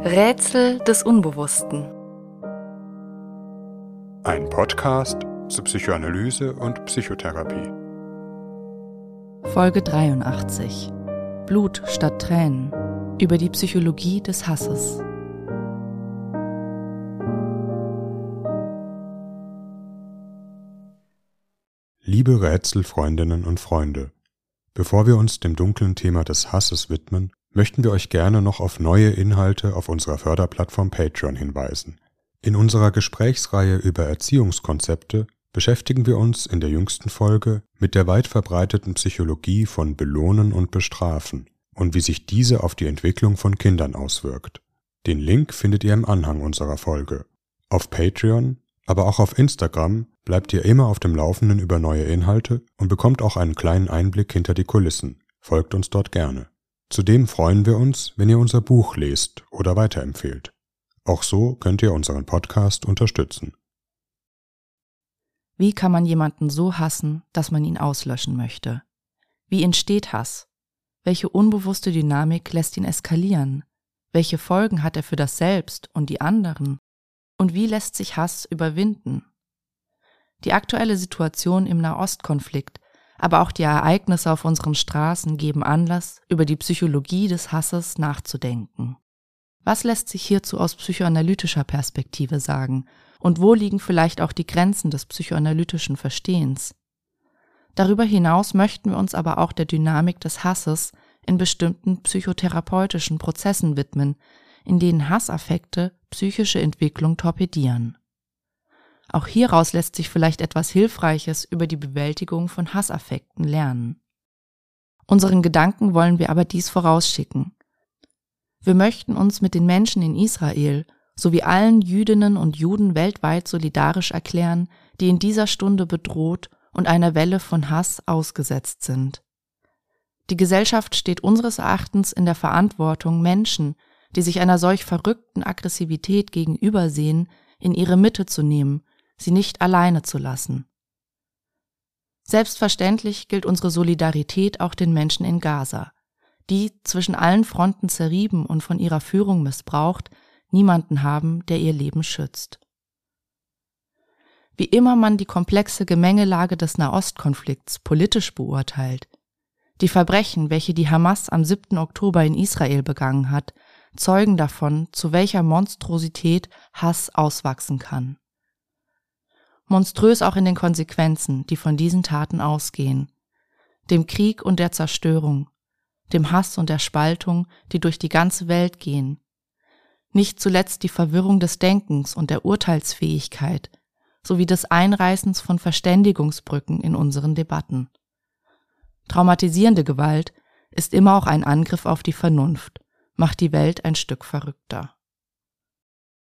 Rätsel des Unbewussten. Ein Podcast zu Psychoanalyse und Psychotherapie. Folge 83. Blut statt Tränen. Über die Psychologie des Hasses. Liebe Rätselfreundinnen und Freunde, bevor wir uns dem dunklen Thema des Hasses widmen, möchten wir euch gerne noch auf neue Inhalte auf unserer Förderplattform Patreon hinweisen. In unserer Gesprächsreihe über Erziehungskonzepte beschäftigen wir uns in der jüngsten Folge mit der weit verbreiteten Psychologie von Belohnen und Bestrafen und wie sich diese auf die Entwicklung von Kindern auswirkt. Den Link findet ihr im Anhang unserer Folge. Auf Patreon, aber auch auf Instagram bleibt ihr immer auf dem Laufenden über neue Inhalte und bekommt auch einen kleinen Einblick hinter die Kulissen. Folgt uns dort gerne. Zudem freuen wir uns, wenn ihr unser Buch lest oder weiterempfehlt. Auch so könnt ihr unseren Podcast unterstützen. Wie kann man jemanden so hassen, dass man ihn auslöschen möchte? Wie entsteht Hass? Welche unbewusste Dynamik lässt ihn eskalieren? Welche Folgen hat er für das Selbst und die anderen? Und wie lässt sich Hass überwinden? Die aktuelle Situation im Nahostkonflikt aber auch die Ereignisse auf unseren Straßen geben Anlass, über die Psychologie des Hasses nachzudenken. Was lässt sich hierzu aus psychoanalytischer Perspektive sagen und wo liegen vielleicht auch die Grenzen des psychoanalytischen Verstehens? Darüber hinaus möchten wir uns aber auch der Dynamik des Hasses in bestimmten psychotherapeutischen Prozessen widmen, in denen Hassaffekte psychische Entwicklung torpedieren. Auch hieraus lässt sich vielleicht etwas Hilfreiches über die Bewältigung von Hassaffekten lernen. Unseren Gedanken wollen wir aber dies vorausschicken. Wir möchten uns mit den Menschen in Israel sowie allen Jüdinnen und Juden weltweit solidarisch erklären, die in dieser Stunde bedroht und einer Welle von Hass ausgesetzt sind. Die Gesellschaft steht unseres Erachtens in der Verantwortung, Menschen, die sich einer solch verrückten Aggressivität gegenübersehen, in ihre Mitte zu nehmen sie nicht alleine zu lassen. Selbstverständlich gilt unsere Solidarität auch den Menschen in Gaza, die, zwischen allen Fronten zerrieben und von ihrer Führung missbraucht, niemanden haben, der ihr Leben schützt. Wie immer man die komplexe Gemengelage des Nahostkonflikts politisch beurteilt, die Verbrechen, welche die Hamas am 7. Oktober in Israel begangen hat, zeugen davon, zu welcher Monstrosität Hass auswachsen kann monströs auch in den Konsequenzen, die von diesen Taten ausgehen, dem Krieg und der Zerstörung, dem Hass und der Spaltung, die durch die ganze Welt gehen, nicht zuletzt die Verwirrung des Denkens und der Urteilsfähigkeit sowie des Einreißens von Verständigungsbrücken in unseren Debatten. Traumatisierende Gewalt ist immer auch ein Angriff auf die Vernunft, macht die Welt ein Stück verrückter.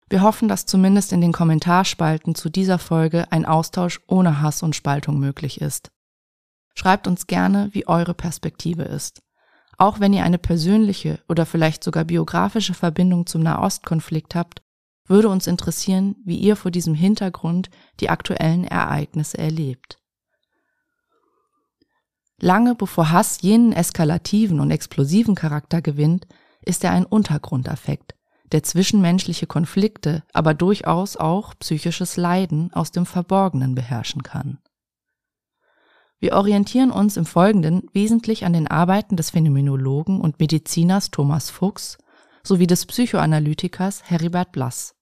Wir hoffen, dass zumindest in den Kommentarspalten zu dieser Folge ein Austausch ohne Hass und Spaltung möglich ist. Schreibt uns gerne, wie eure Perspektive ist. Auch wenn ihr eine persönliche oder vielleicht sogar biografische Verbindung zum Nahostkonflikt habt, würde uns interessieren, wie ihr vor diesem Hintergrund die aktuellen Ereignisse erlebt. Lange bevor Hass jenen eskalativen und explosiven Charakter gewinnt, ist er ein Untergrundaffekt, der zwischenmenschliche Konflikte, aber durchaus auch psychisches Leiden aus dem Verborgenen beherrschen kann. Wir orientieren uns im Folgenden wesentlich an den Arbeiten des Phänomenologen und Mediziners Thomas Fuchs sowie des Psychoanalytikers Heribert Blass.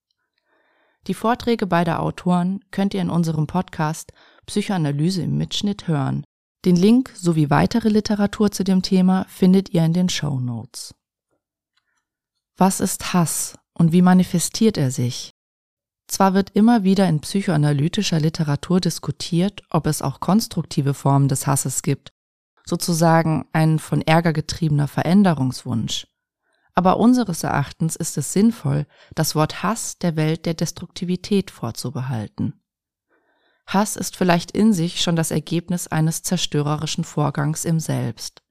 Die Vorträge beider Autoren könnt ihr in unserem Podcast Psychoanalyse im Mitschnitt hören. Den Link sowie weitere Literatur zu dem Thema findet ihr in den Show Notes. Was ist Hass und wie manifestiert er sich? Zwar wird immer wieder in psychoanalytischer Literatur diskutiert, ob es auch konstruktive Formen des Hasses gibt, sozusagen ein von Ärger getriebener Veränderungswunsch. Aber unseres Erachtens ist es sinnvoll, das Wort Hass der Welt der Destruktivität vorzubehalten. Hass ist vielleicht in sich schon das Ergebnis eines zerstörerischen Vorgangs im Selbst.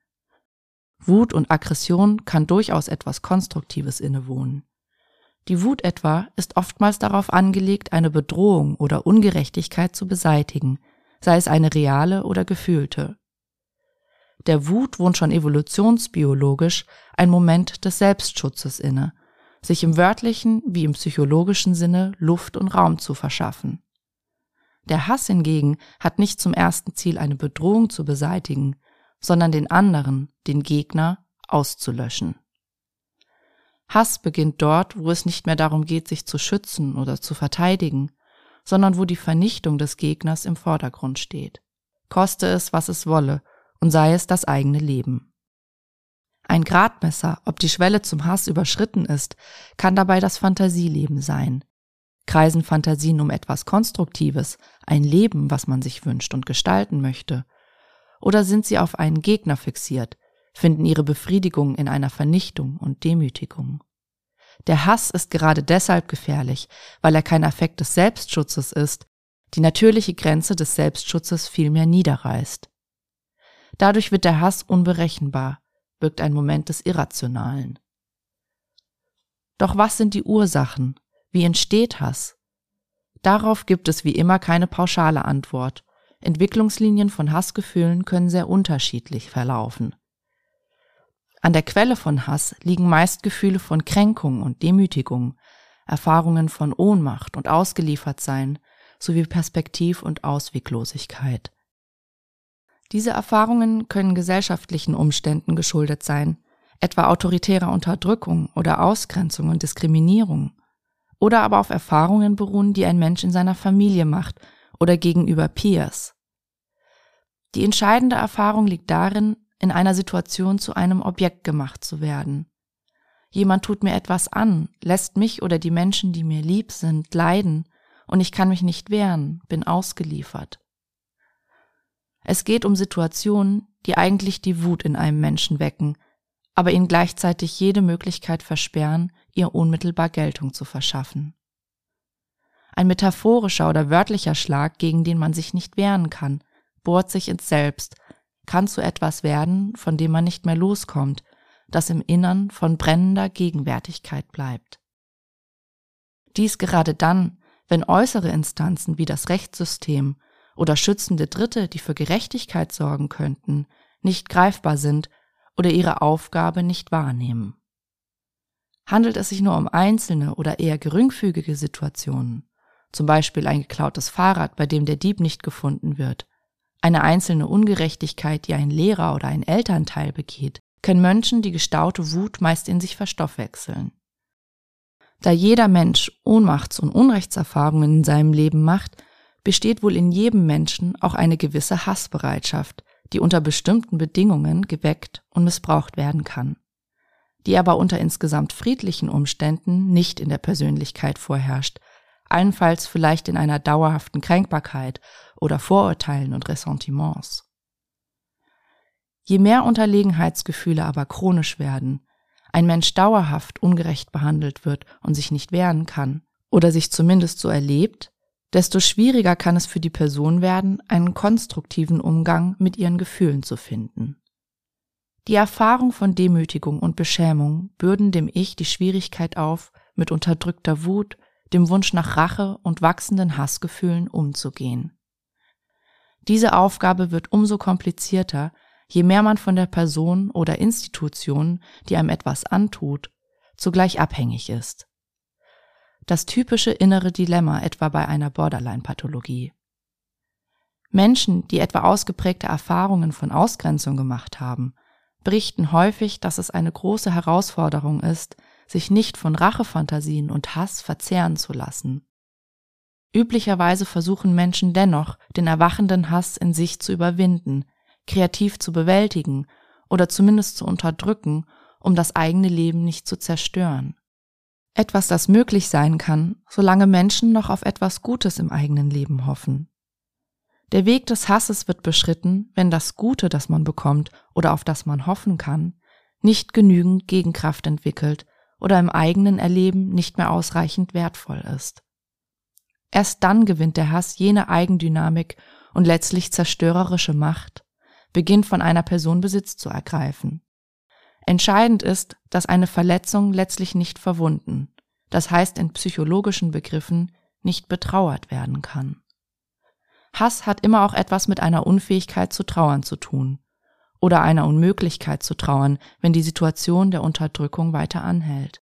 Wut und Aggression kann durchaus etwas Konstruktives innewohnen. Die Wut etwa ist oftmals darauf angelegt, eine Bedrohung oder Ungerechtigkeit zu beseitigen, sei es eine reale oder gefühlte. Der Wut wohnt schon evolutionsbiologisch ein Moment des Selbstschutzes inne, sich im wörtlichen wie im psychologischen Sinne Luft und Raum zu verschaffen. Der Hass hingegen hat nicht zum ersten Ziel, eine Bedrohung zu beseitigen, sondern den anderen, den Gegner, auszulöschen. Hass beginnt dort, wo es nicht mehr darum geht, sich zu schützen oder zu verteidigen, sondern wo die Vernichtung des Gegners im Vordergrund steht. Koste es, was es wolle, und sei es das eigene Leben. Ein Gradmesser, ob die Schwelle zum Hass überschritten ist, kann dabei das Fantasieleben sein. Kreisen Fantasien um etwas Konstruktives, ein Leben, was man sich wünscht und gestalten möchte? Oder sind sie auf einen Gegner fixiert, finden ihre Befriedigung in einer Vernichtung und Demütigung? Der Hass ist gerade deshalb gefährlich, weil er kein Affekt des Selbstschutzes ist, die natürliche Grenze des Selbstschutzes vielmehr niederreißt. Dadurch wird der Hass unberechenbar, birgt ein Moment des Irrationalen. Doch was sind die Ursachen? Wie entsteht Hass? Darauf gibt es wie immer keine pauschale Antwort. Entwicklungslinien von Hassgefühlen können sehr unterschiedlich verlaufen. An der Quelle von Hass liegen meist Gefühle von Kränkung und Demütigung, Erfahrungen von Ohnmacht und Ausgeliefertsein sowie Perspektiv- und Ausweglosigkeit. Diese Erfahrungen können gesellschaftlichen Umständen geschuldet sein, etwa autoritärer Unterdrückung oder Ausgrenzung und Diskriminierung, oder aber auf Erfahrungen beruhen, die ein Mensch in seiner Familie macht oder gegenüber Peers. Die entscheidende Erfahrung liegt darin, in einer Situation zu einem Objekt gemacht zu werden. Jemand tut mir etwas an, lässt mich oder die Menschen, die mir lieb sind, leiden, und ich kann mich nicht wehren, bin ausgeliefert. Es geht um Situationen, die eigentlich die Wut in einem Menschen wecken, aber ihn gleichzeitig jede Möglichkeit versperren, ihr unmittelbar Geltung zu verschaffen. Ein metaphorischer oder wörtlicher Schlag, gegen den man sich nicht wehren kann, bohrt sich ins Selbst, kann zu etwas werden, von dem man nicht mehr loskommt, das im Innern von brennender Gegenwärtigkeit bleibt. Dies gerade dann, wenn äußere Instanzen wie das Rechtssystem oder schützende Dritte, die für Gerechtigkeit sorgen könnten, nicht greifbar sind oder ihre Aufgabe nicht wahrnehmen. Handelt es sich nur um einzelne oder eher geringfügige Situationen, zum Beispiel ein geklautes Fahrrad, bei dem der Dieb nicht gefunden wird, eine einzelne Ungerechtigkeit, die ein Lehrer oder ein Elternteil begeht, können Menschen die gestaute Wut meist in sich verstoffwechseln. Da jeder Mensch Ohnmachts- und Unrechtserfahrungen in seinem Leben macht, besteht wohl in jedem Menschen auch eine gewisse Hassbereitschaft, die unter bestimmten Bedingungen geweckt und missbraucht werden kann, die aber unter insgesamt friedlichen Umständen nicht in der Persönlichkeit vorherrscht, allenfalls vielleicht in einer dauerhaften Kränkbarkeit oder Vorurteilen und Ressentiments. Je mehr Unterlegenheitsgefühle aber chronisch werden, ein Mensch dauerhaft ungerecht behandelt wird und sich nicht wehren kann, oder sich zumindest so erlebt, desto schwieriger kann es für die Person werden, einen konstruktiven Umgang mit ihren Gefühlen zu finden. Die Erfahrung von Demütigung und Beschämung bürden dem Ich die Schwierigkeit auf, mit unterdrückter Wut, dem Wunsch nach Rache und wachsenden Hassgefühlen umzugehen. Diese Aufgabe wird umso komplizierter, je mehr man von der Person oder Institution, die einem etwas antut, zugleich abhängig ist das typische innere Dilemma etwa bei einer Borderline-Pathologie. Menschen, die etwa ausgeprägte Erfahrungen von Ausgrenzung gemacht haben, berichten häufig, dass es eine große Herausforderung ist, sich nicht von Rachefantasien und Hass verzehren zu lassen. Üblicherweise versuchen Menschen dennoch, den erwachenden Hass in sich zu überwinden, kreativ zu bewältigen oder zumindest zu unterdrücken, um das eigene Leben nicht zu zerstören. Etwas, das möglich sein kann, solange Menschen noch auf etwas Gutes im eigenen Leben hoffen. Der Weg des Hasses wird beschritten, wenn das Gute, das man bekommt oder auf das man hoffen kann, nicht genügend Gegenkraft entwickelt oder im eigenen Erleben nicht mehr ausreichend wertvoll ist. Erst dann gewinnt der Hass jene Eigendynamik und letztlich zerstörerische Macht, beginnt von einer Person Besitz zu ergreifen. Entscheidend ist, dass eine Verletzung letztlich nicht verwunden, das heißt in psychologischen Begriffen nicht betrauert werden kann. Hass hat immer auch etwas mit einer Unfähigkeit zu trauern zu tun oder einer Unmöglichkeit zu trauern, wenn die Situation der Unterdrückung weiter anhält.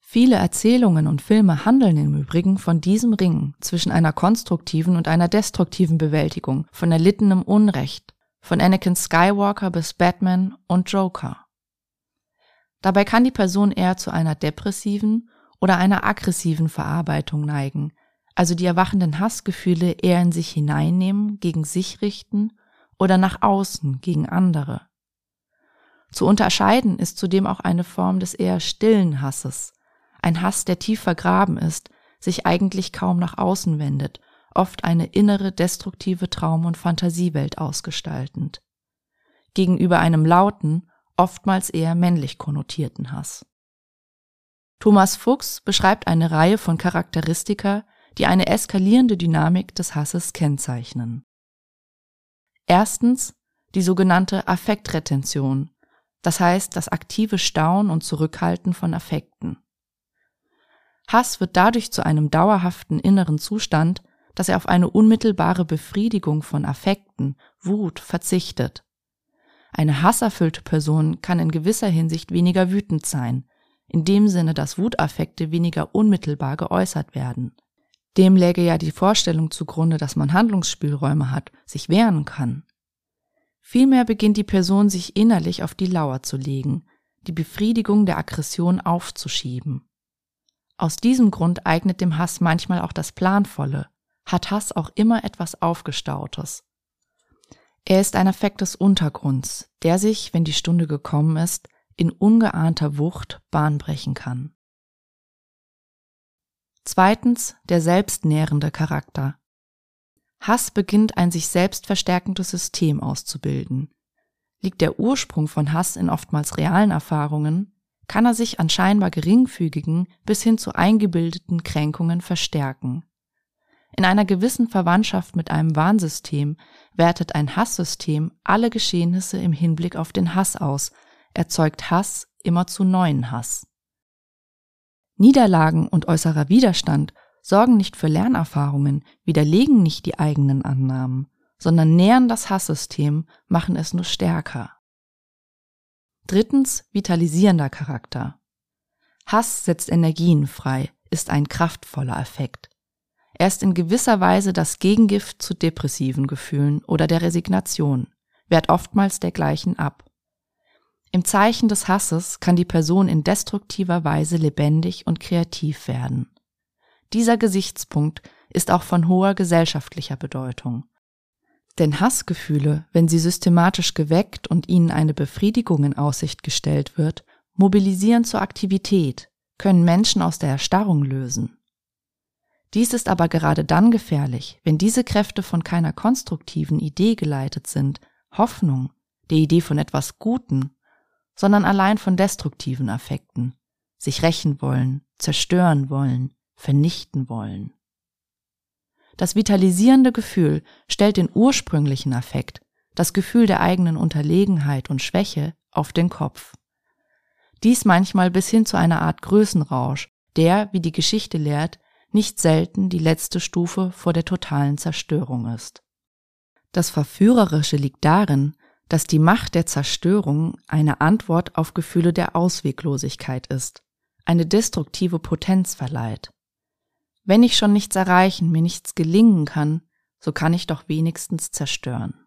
Viele Erzählungen und Filme handeln im Übrigen von diesem Ring zwischen einer konstruktiven und einer destruktiven Bewältigung von erlittenem Unrecht, von Anakin Skywalker bis Batman und Joker. Dabei kann die Person eher zu einer depressiven oder einer aggressiven Verarbeitung neigen, also die erwachenden Hassgefühle eher in sich hineinnehmen, gegen sich richten oder nach außen gegen andere. Zu unterscheiden ist zudem auch eine Form des eher stillen Hasses, ein Hass, der tief vergraben ist, sich eigentlich kaum nach außen wendet, oft eine innere destruktive Traum- und Fantasiewelt ausgestaltend. Gegenüber einem lauten, oftmals eher männlich konnotierten Hass. Thomas Fuchs beschreibt eine Reihe von Charakteristika, die eine eskalierende Dynamik des Hasses kennzeichnen. Erstens die sogenannte Affektretention, das heißt das aktive Stauen und Zurückhalten von Affekten. Hass wird dadurch zu einem dauerhaften inneren Zustand, dass er auf eine unmittelbare Befriedigung von Affekten, Wut verzichtet. Eine hasserfüllte Person kann in gewisser Hinsicht weniger wütend sein, in dem Sinne, dass Wutaffekte weniger unmittelbar geäußert werden. Dem läge ja die Vorstellung zugrunde, dass man Handlungsspielräume hat, sich wehren kann. Vielmehr beginnt die Person sich innerlich auf die Lauer zu legen, die Befriedigung der Aggression aufzuschieben. Aus diesem Grund eignet dem Hass manchmal auch das Planvolle, hat Hass auch immer etwas Aufgestautes. Er ist ein Affekt des Untergrunds, der sich, wenn die Stunde gekommen ist, in ungeahnter Wucht Bahn brechen kann. Zweitens der selbstnährende Charakter. Hass beginnt ein sich selbst verstärkendes System auszubilden. Liegt der Ursprung von Hass in oftmals realen Erfahrungen, kann er sich an scheinbar geringfügigen bis hin zu eingebildeten Kränkungen verstärken. In einer gewissen Verwandtschaft mit einem Warnsystem wertet ein Hasssystem alle Geschehnisse im Hinblick auf den Hass aus, erzeugt Hass immer zu neuen Hass. Niederlagen und äußerer Widerstand sorgen nicht für Lernerfahrungen, widerlegen nicht die eigenen Annahmen, sondern nähern das Hasssystem, machen es nur stärker. Drittens vitalisierender Charakter. Hass setzt Energien frei, ist ein kraftvoller Effekt. Er ist in gewisser Weise das Gegengift zu depressiven Gefühlen oder der Resignation, wehrt oftmals dergleichen ab. Im Zeichen des Hasses kann die Person in destruktiver Weise lebendig und kreativ werden. Dieser Gesichtspunkt ist auch von hoher gesellschaftlicher Bedeutung. Denn Hassgefühle, wenn sie systematisch geweckt und ihnen eine Befriedigung in Aussicht gestellt wird, mobilisieren zur Aktivität, können Menschen aus der Erstarrung lösen. Dies ist aber gerade dann gefährlich, wenn diese Kräfte von keiner konstruktiven Idee geleitet sind, Hoffnung, der Idee von etwas Guten, sondern allein von destruktiven Affekten, sich rächen wollen, zerstören wollen, vernichten wollen. Das vitalisierende Gefühl stellt den ursprünglichen Affekt, das Gefühl der eigenen Unterlegenheit und Schwäche, auf den Kopf. Dies manchmal bis hin zu einer Art Größenrausch, der, wie die Geschichte lehrt, nicht selten die letzte Stufe vor der totalen Zerstörung ist. Das Verführerische liegt darin, dass die Macht der Zerstörung eine Antwort auf Gefühle der Ausweglosigkeit ist, eine destruktive Potenz verleiht. Wenn ich schon nichts erreichen, mir nichts gelingen kann, so kann ich doch wenigstens zerstören.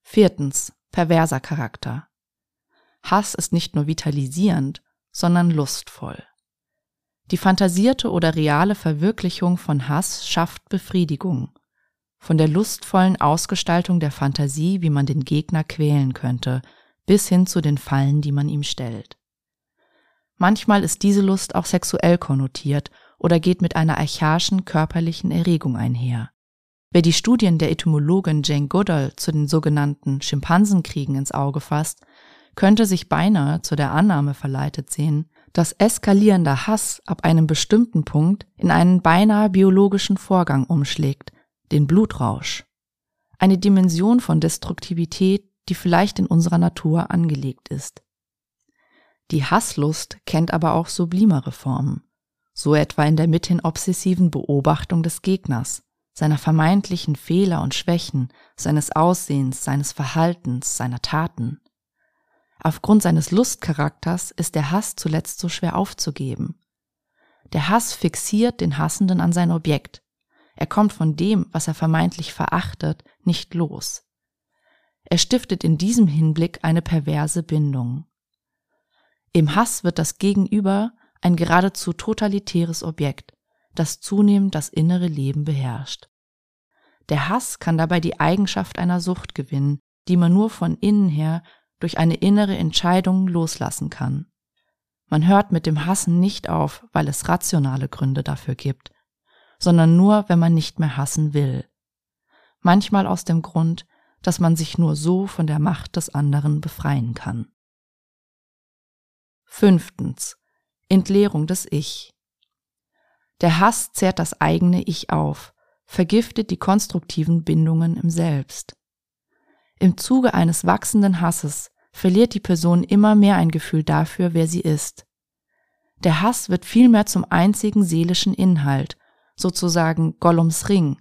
Viertens. Perverser Charakter. Hass ist nicht nur vitalisierend, sondern lustvoll. Die fantasierte oder reale Verwirklichung von Hass schafft Befriedigung. Von der lustvollen Ausgestaltung der Fantasie, wie man den Gegner quälen könnte, bis hin zu den Fallen, die man ihm stellt. Manchmal ist diese Lust auch sexuell konnotiert oder geht mit einer archaischen körperlichen Erregung einher. Wer die Studien der Etymologin Jane Goodall zu den sogenannten Schimpansenkriegen ins Auge fasst, könnte sich beinahe zu der Annahme verleitet sehen, dass eskalierender Hass ab einem bestimmten Punkt in einen beinahe biologischen Vorgang umschlägt, den Blutrausch. Eine Dimension von Destruktivität, die vielleicht in unserer Natur angelegt ist. Die Hasslust kennt aber auch sublimere Formen so etwa in der mithin obsessiven Beobachtung des Gegners, seiner vermeintlichen Fehler und Schwächen, seines Aussehens, seines Verhaltens, seiner Taten. Aufgrund seines Lustcharakters ist der Hass zuletzt so schwer aufzugeben. Der Hass fixiert den Hassenden an sein Objekt. Er kommt von dem, was er vermeintlich verachtet, nicht los. Er stiftet in diesem Hinblick eine perverse Bindung. Im Hass wird das Gegenüber ein geradezu totalitäres Objekt, das zunehmend das innere Leben beherrscht. Der Hass kann dabei die Eigenschaft einer Sucht gewinnen, die man nur von innen her durch eine innere Entscheidung loslassen kann. Man hört mit dem Hassen nicht auf, weil es rationale Gründe dafür gibt, sondern nur, wenn man nicht mehr hassen will. Manchmal aus dem Grund, dass man sich nur so von der Macht des anderen befreien kann. Fünftens. Entleerung des Ich. Der Hass zehrt das eigene Ich auf, vergiftet die konstruktiven Bindungen im Selbst. Im Zuge eines wachsenden Hasses verliert die Person immer mehr ein Gefühl dafür, wer sie ist. Der Hass wird vielmehr zum einzigen seelischen Inhalt, sozusagen Gollums Ring,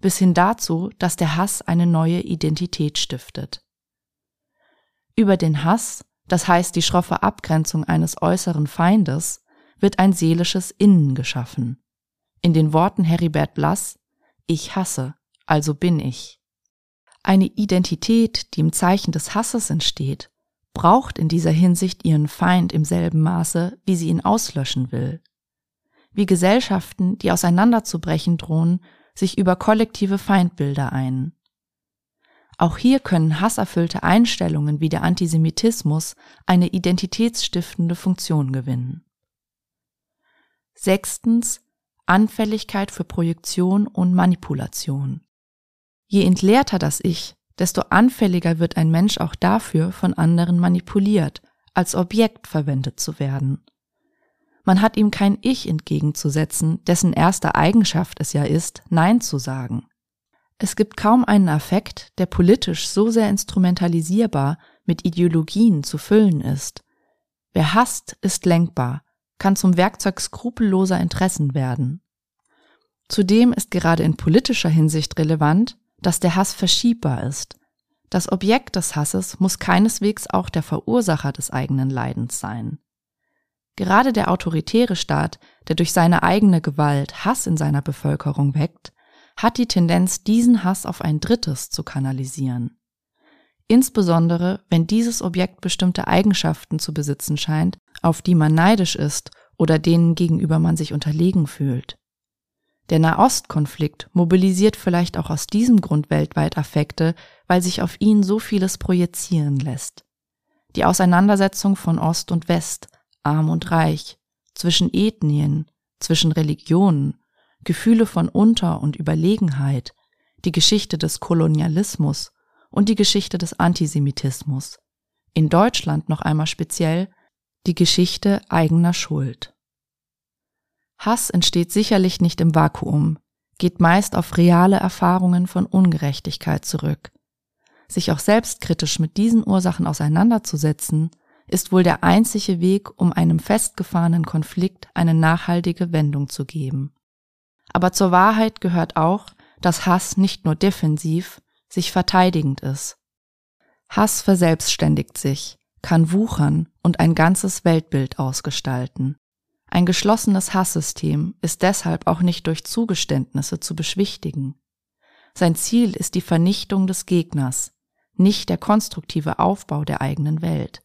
bis hin dazu, dass der Hass eine neue Identität stiftet. Über den Hass, das heißt die schroffe Abgrenzung eines äußeren Feindes, wird ein seelisches Innen geschaffen. In den Worten Heribert Blass, ich hasse, also bin ich. Eine Identität, die im Zeichen des Hasses entsteht, braucht in dieser Hinsicht ihren Feind im selben Maße, wie sie ihn auslöschen will. Wie Gesellschaften, die auseinanderzubrechen drohen, sich über kollektive Feindbilder ein. Auch hier können hasserfüllte Einstellungen wie der Antisemitismus eine identitätsstiftende Funktion gewinnen. Sechstens Anfälligkeit für Projektion und Manipulation. Je entleerter das Ich, desto anfälliger wird ein Mensch auch dafür, von anderen manipuliert, als Objekt verwendet zu werden. Man hat ihm kein Ich entgegenzusetzen, dessen erste Eigenschaft es ja ist, Nein zu sagen. Es gibt kaum einen Affekt, der politisch so sehr instrumentalisierbar mit Ideologien zu füllen ist. Wer hasst, ist lenkbar, kann zum Werkzeug skrupelloser Interessen werden. Zudem ist gerade in politischer Hinsicht relevant, dass der Hass verschiebbar ist. Das Objekt des Hasses muss keineswegs auch der Verursacher des eigenen Leidens sein. Gerade der autoritäre Staat, der durch seine eigene Gewalt Hass in seiner Bevölkerung weckt, hat die Tendenz, diesen Hass auf ein Drittes zu kanalisieren. Insbesondere, wenn dieses Objekt bestimmte Eigenschaften zu besitzen scheint, auf die man neidisch ist oder denen gegenüber man sich unterlegen fühlt. Der Nahostkonflikt mobilisiert vielleicht auch aus diesem Grund weltweit Affekte, weil sich auf ihn so vieles projizieren lässt. Die Auseinandersetzung von Ost und West, arm und reich, zwischen Ethnien, zwischen Religionen, Gefühle von Unter- und Überlegenheit, die Geschichte des Kolonialismus und die Geschichte des Antisemitismus. In Deutschland noch einmal speziell die Geschichte eigener Schuld. Hass entsteht sicherlich nicht im Vakuum, geht meist auf reale Erfahrungen von Ungerechtigkeit zurück. Sich auch selbstkritisch mit diesen Ursachen auseinanderzusetzen, ist wohl der einzige Weg, um einem festgefahrenen Konflikt eine nachhaltige Wendung zu geben. Aber zur Wahrheit gehört auch, dass Hass nicht nur defensiv, sich verteidigend ist. Hass verselbstständigt sich, kann wuchern und ein ganzes Weltbild ausgestalten. Ein geschlossenes Hasssystem ist deshalb auch nicht durch Zugeständnisse zu beschwichtigen. Sein Ziel ist die Vernichtung des Gegners, nicht der konstruktive Aufbau der eigenen Welt.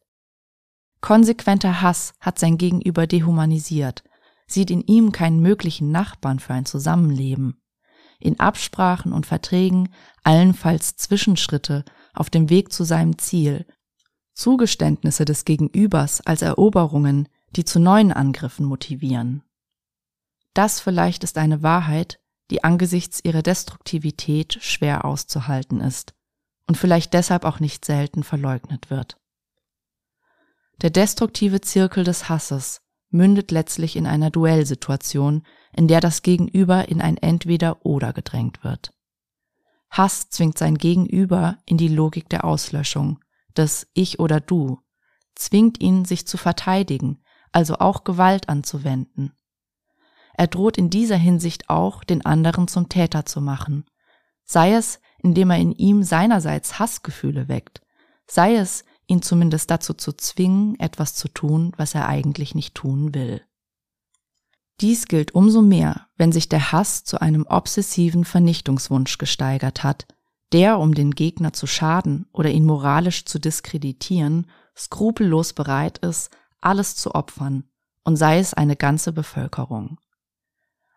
Konsequenter Hass hat sein Gegenüber dehumanisiert, sieht in ihm keinen möglichen Nachbarn für ein Zusammenleben. In Absprachen und Verträgen allenfalls Zwischenschritte auf dem Weg zu seinem Ziel, Zugeständnisse des Gegenübers als Eroberungen, die zu neuen Angriffen motivieren. Das vielleicht ist eine Wahrheit, die angesichts ihrer Destruktivität schwer auszuhalten ist und vielleicht deshalb auch nicht selten verleugnet wird. Der destruktive Zirkel des Hasses mündet letztlich in einer Duellsituation, in der das Gegenüber in ein Entweder-Oder gedrängt wird. Hass zwingt sein Gegenüber in die Logik der Auslöschung, des Ich oder Du, zwingt ihn, sich zu verteidigen, also auch Gewalt anzuwenden. Er droht in dieser Hinsicht auch, den anderen zum Täter zu machen, sei es, indem er in ihm seinerseits Hassgefühle weckt, sei es, ihn zumindest dazu zu zwingen, etwas zu tun, was er eigentlich nicht tun will. Dies gilt umso mehr, wenn sich der Hass zu einem obsessiven Vernichtungswunsch gesteigert hat, der, um den Gegner zu schaden oder ihn moralisch zu diskreditieren, skrupellos bereit ist, alles zu opfern, und sei es eine ganze Bevölkerung.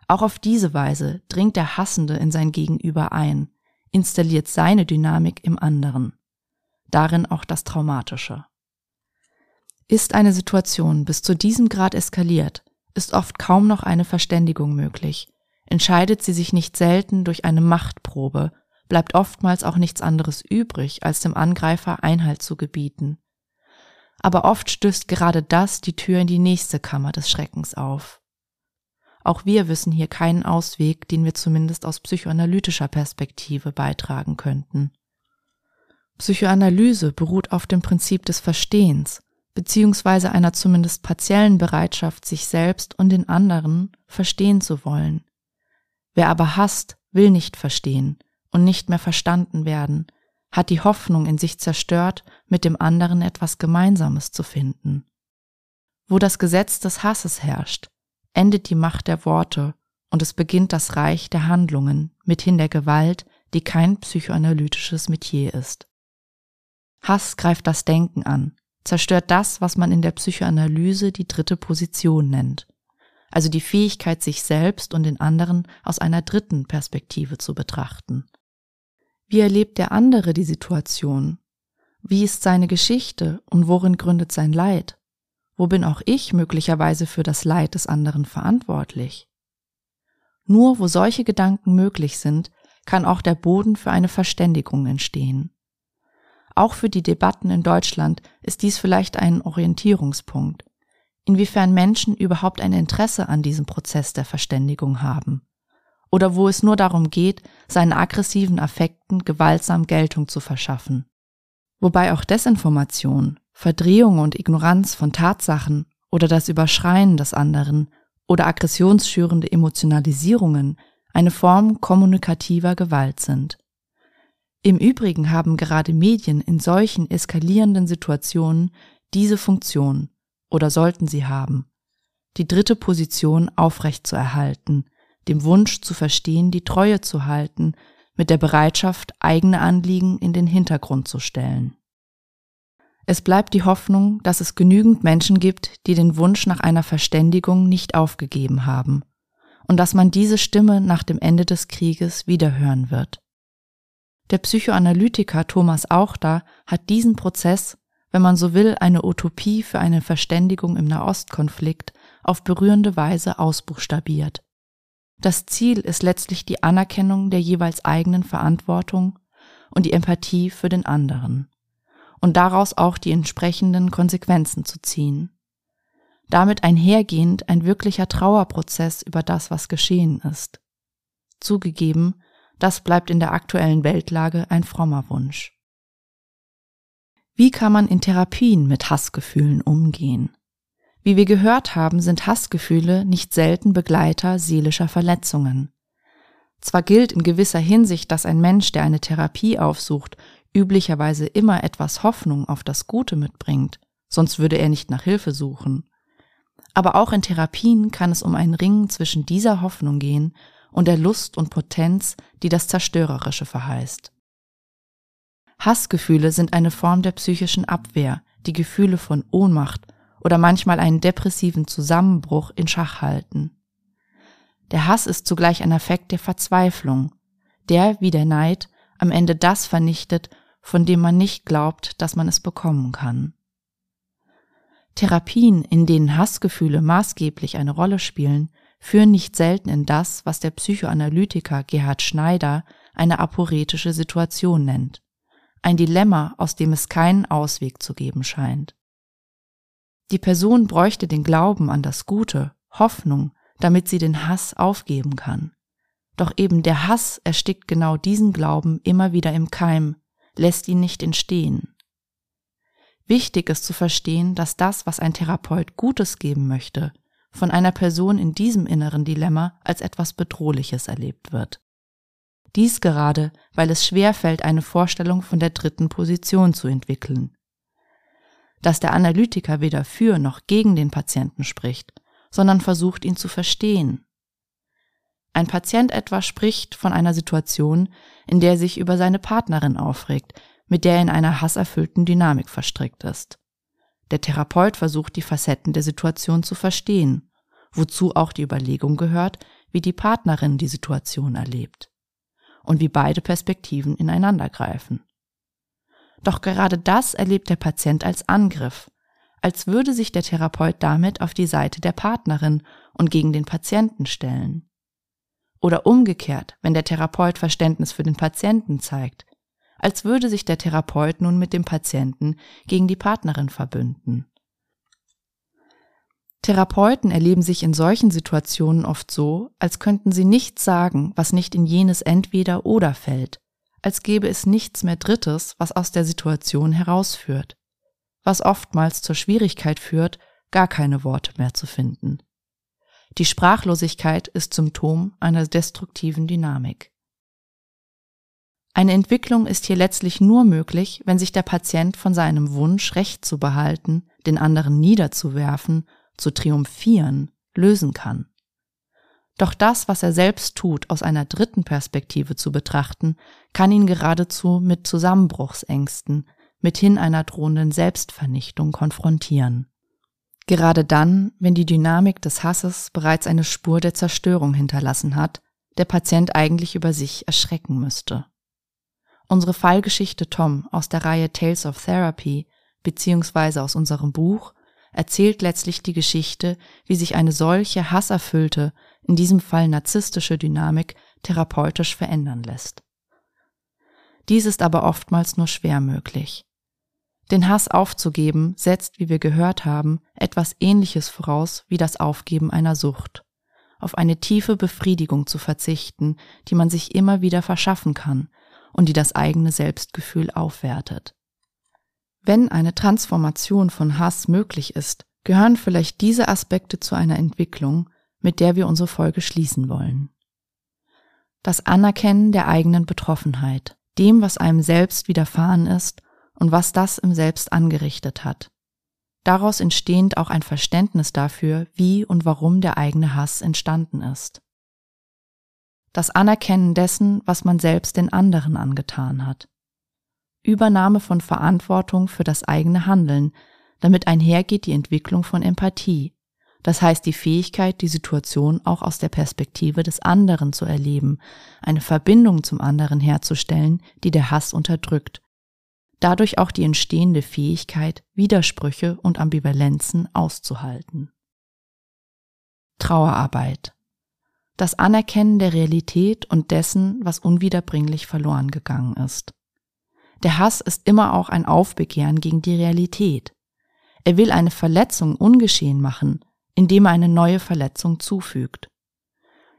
Auch auf diese Weise dringt der Hassende in sein Gegenüber ein, installiert seine Dynamik im anderen. Darin auch das Traumatische. Ist eine Situation bis zu diesem Grad eskaliert, ist oft kaum noch eine Verständigung möglich, entscheidet sie sich nicht selten durch eine Machtprobe, bleibt oftmals auch nichts anderes übrig, als dem Angreifer Einhalt zu gebieten. Aber oft stößt gerade das die Tür in die nächste Kammer des Schreckens auf. Auch wir wissen hier keinen Ausweg, den wir zumindest aus psychoanalytischer Perspektive beitragen könnten. Psychoanalyse beruht auf dem Prinzip des Verstehens, beziehungsweise einer zumindest partiellen Bereitschaft, sich selbst und den anderen verstehen zu wollen. Wer aber hasst, will nicht verstehen und nicht mehr verstanden werden, hat die Hoffnung in sich zerstört, mit dem anderen etwas Gemeinsames zu finden. Wo das Gesetz des Hasses herrscht, endet die Macht der Worte und es beginnt das Reich der Handlungen, mithin der Gewalt, die kein psychoanalytisches Metier ist. Hass greift das Denken an, zerstört das, was man in der Psychoanalyse die dritte Position nennt, also die Fähigkeit, sich selbst und den anderen aus einer dritten Perspektive zu betrachten. Wie erlebt der andere die Situation? Wie ist seine Geschichte und worin gründet sein Leid? Wo bin auch ich möglicherweise für das Leid des anderen verantwortlich? Nur wo solche Gedanken möglich sind, kann auch der Boden für eine Verständigung entstehen. Auch für die Debatten in Deutschland ist dies vielleicht ein Orientierungspunkt, inwiefern Menschen überhaupt ein Interesse an diesem Prozess der Verständigung haben oder wo es nur darum geht, seinen aggressiven Affekten gewaltsam Geltung zu verschaffen. Wobei auch Desinformation, Verdrehung und Ignoranz von Tatsachen oder das Überschreien des anderen oder aggressionsschürende Emotionalisierungen eine Form kommunikativer Gewalt sind. Im Übrigen haben gerade Medien in solchen eskalierenden Situationen diese Funktion oder sollten sie haben, die dritte Position aufrechtzuerhalten, dem Wunsch zu verstehen, die Treue zu halten, mit der Bereitschaft, eigene Anliegen in den Hintergrund zu stellen. Es bleibt die Hoffnung, dass es genügend Menschen gibt, die den Wunsch nach einer Verständigung nicht aufgegeben haben und dass man diese Stimme nach dem Ende des Krieges wiederhören wird. Der Psychoanalytiker Thomas Auchter hat diesen Prozess, wenn man so will, eine Utopie für eine Verständigung im Nahostkonflikt auf berührende Weise ausbuchstabiert. Das Ziel ist letztlich die Anerkennung der jeweils eigenen Verantwortung und die Empathie für den anderen und daraus auch die entsprechenden Konsequenzen zu ziehen. Damit einhergehend ein wirklicher Trauerprozess über das, was geschehen ist. Zugegeben, das bleibt in der aktuellen Weltlage ein frommer Wunsch. Wie kann man in Therapien mit Hassgefühlen umgehen? Wie wir gehört haben, sind Hassgefühle nicht selten Begleiter seelischer Verletzungen. Zwar gilt in gewisser Hinsicht, dass ein Mensch, der eine Therapie aufsucht, üblicherweise immer etwas Hoffnung auf das Gute mitbringt, sonst würde er nicht nach Hilfe suchen. Aber auch in Therapien kann es um ein Ringen zwischen dieser Hoffnung gehen und der Lust und Potenz, die das Zerstörerische verheißt. Hassgefühle sind eine Form der psychischen Abwehr, die Gefühle von Ohnmacht oder manchmal einen depressiven Zusammenbruch in Schach halten. Der Hass ist zugleich ein Affekt der Verzweiflung, der, wie der Neid, am Ende das vernichtet, von dem man nicht glaubt, dass man es bekommen kann. Therapien, in denen Hassgefühle maßgeblich eine Rolle spielen, führen nicht selten in das, was der Psychoanalytiker Gerhard Schneider eine aporetische Situation nennt. Ein Dilemma, aus dem es keinen Ausweg zu geben scheint. Die Person bräuchte den Glauben an das Gute, Hoffnung, damit sie den Hass aufgeben kann. Doch eben der Hass erstickt genau diesen Glauben immer wieder im Keim, lässt ihn nicht entstehen. Wichtig ist zu verstehen, dass das, was ein Therapeut Gutes geben möchte, von einer Person in diesem inneren Dilemma als etwas Bedrohliches erlebt wird. Dies gerade, weil es schwer fällt, eine Vorstellung von der dritten Position zu entwickeln. dass der Analytiker weder für noch gegen den Patienten spricht, sondern versucht ihn zu verstehen. Ein Patient etwa spricht von einer Situation, in der er sich über seine Partnerin aufregt, mit der er in einer hasserfüllten Dynamik verstrickt ist. Der Therapeut versucht die Facetten der Situation zu verstehen, wozu auch die Überlegung gehört, wie die Partnerin die Situation erlebt und wie beide Perspektiven ineinandergreifen. Doch gerade das erlebt der Patient als Angriff, als würde sich der Therapeut damit auf die Seite der Partnerin und gegen den Patienten stellen. Oder umgekehrt, wenn der Therapeut Verständnis für den Patienten zeigt, als würde sich der Therapeut nun mit dem Patienten gegen die Partnerin verbünden. Therapeuten erleben sich in solchen Situationen oft so, als könnten sie nichts sagen, was nicht in jenes entweder oder fällt, als gäbe es nichts mehr Drittes, was aus der Situation herausführt, was oftmals zur Schwierigkeit führt, gar keine Worte mehr zu finden. Die Sprachlosigkeit ist Symptom einer destruktiven Dynamik. Eine Entwicklung ist hier letztlich nur möglich, wenn sich der Patient von seinem Wunsch, Recht zu behalten, den anderen niederzuwerfen zu triumphieren, lösen kann. Doch das, was er selbst tut, aus einer dritten Perspektive zu betrachten, kann ihn geradezu mit Zusammenbruchsängsten, mithin einer drohenden Selbstvernichtung konfrontieren. Gerade dann, wenn die Dynamik des Hasses bereits eine Spur der Zerstörung hinterlassen hat, der Patient eigentlich über sich erschrecken müsste. Unsere Fallgeschichte Tom aus der Reihe Tales of Therapy beziehungsweise aus unserem Buch erzählt letztlich die Geschichte, wie sich eine solche hasserfüllte, in diesem Fall narzisstische Dynamik therapeutisch verändern lässt. Dies ist aber oftmals nur schwer möglich. Den Hass aufzugeben setzt, wie wir gehört haben, etwas Ähnliches voraus wie das Aufgeben einer Sucht. Auf eine tiefe Befriedigung zu verzichten, die man sich immer wieder verschaffen kann und die das eigene Selbstgefühl aufwertet. Wenn eine Transformation von Hass möglich ist, gehören vielleicht diese Aspekte zu einer Entwicklung, mit der wir unsere Folge schließen wollen. Das Anerkennen der eigenen Betroffenheit, dem, was einem selbst widerfahren ist und was das im Selbst angerichtet hat. Daraus entstehend auch ein Verständnis dafür, wie und warum der eigene Hass entstanden ist. Das Anerkennen dessen, was man selbst den anderen angetan hat. Übernahme von Verantwortung für das eigene Handeln, damit einhergeht die Entwicklung von Empathie, das heißt die Fähigkeit, die Situation auch aus der Perspektive des anderen zu erleben, eine Verbindung zum anderen herzustellen, die der Hass unterdrückt. Dadurch auch die entstehende Fähigkeit, Widersprüche und Ambivalenzen auszuhalten. Trauerarbeit. Das Anerkennen der Realität und dessen, was unwiederbringlich verloren gegangen ist. Der Hass ist immer auch ein Aufbegehren gegen die Realität. Er will eine Verletzung ungeschehen machen, indem er eine neue Verletzung zufügt.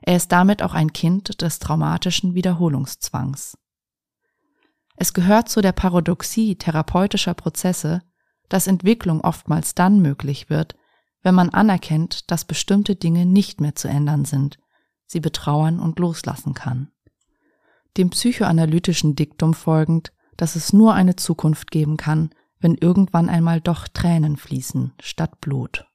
Er ist damit auch ein Kind des traumatischen Wiederholungszwangs. Es gehört zu der Paradoxie therapeutischer Prozesse, dass Entwicklung oftmals dann möglich wird, wenn man anerkennt, dass bestimmte Dinge nicht mehr zu ändern sind, sie betrauern und loslassen kann. Dem psychoanalytischen Diktum folgend, dass es nur eine Zukunft geben kann, wenn irgendwann einmal doch Tränen fließen statt Blut.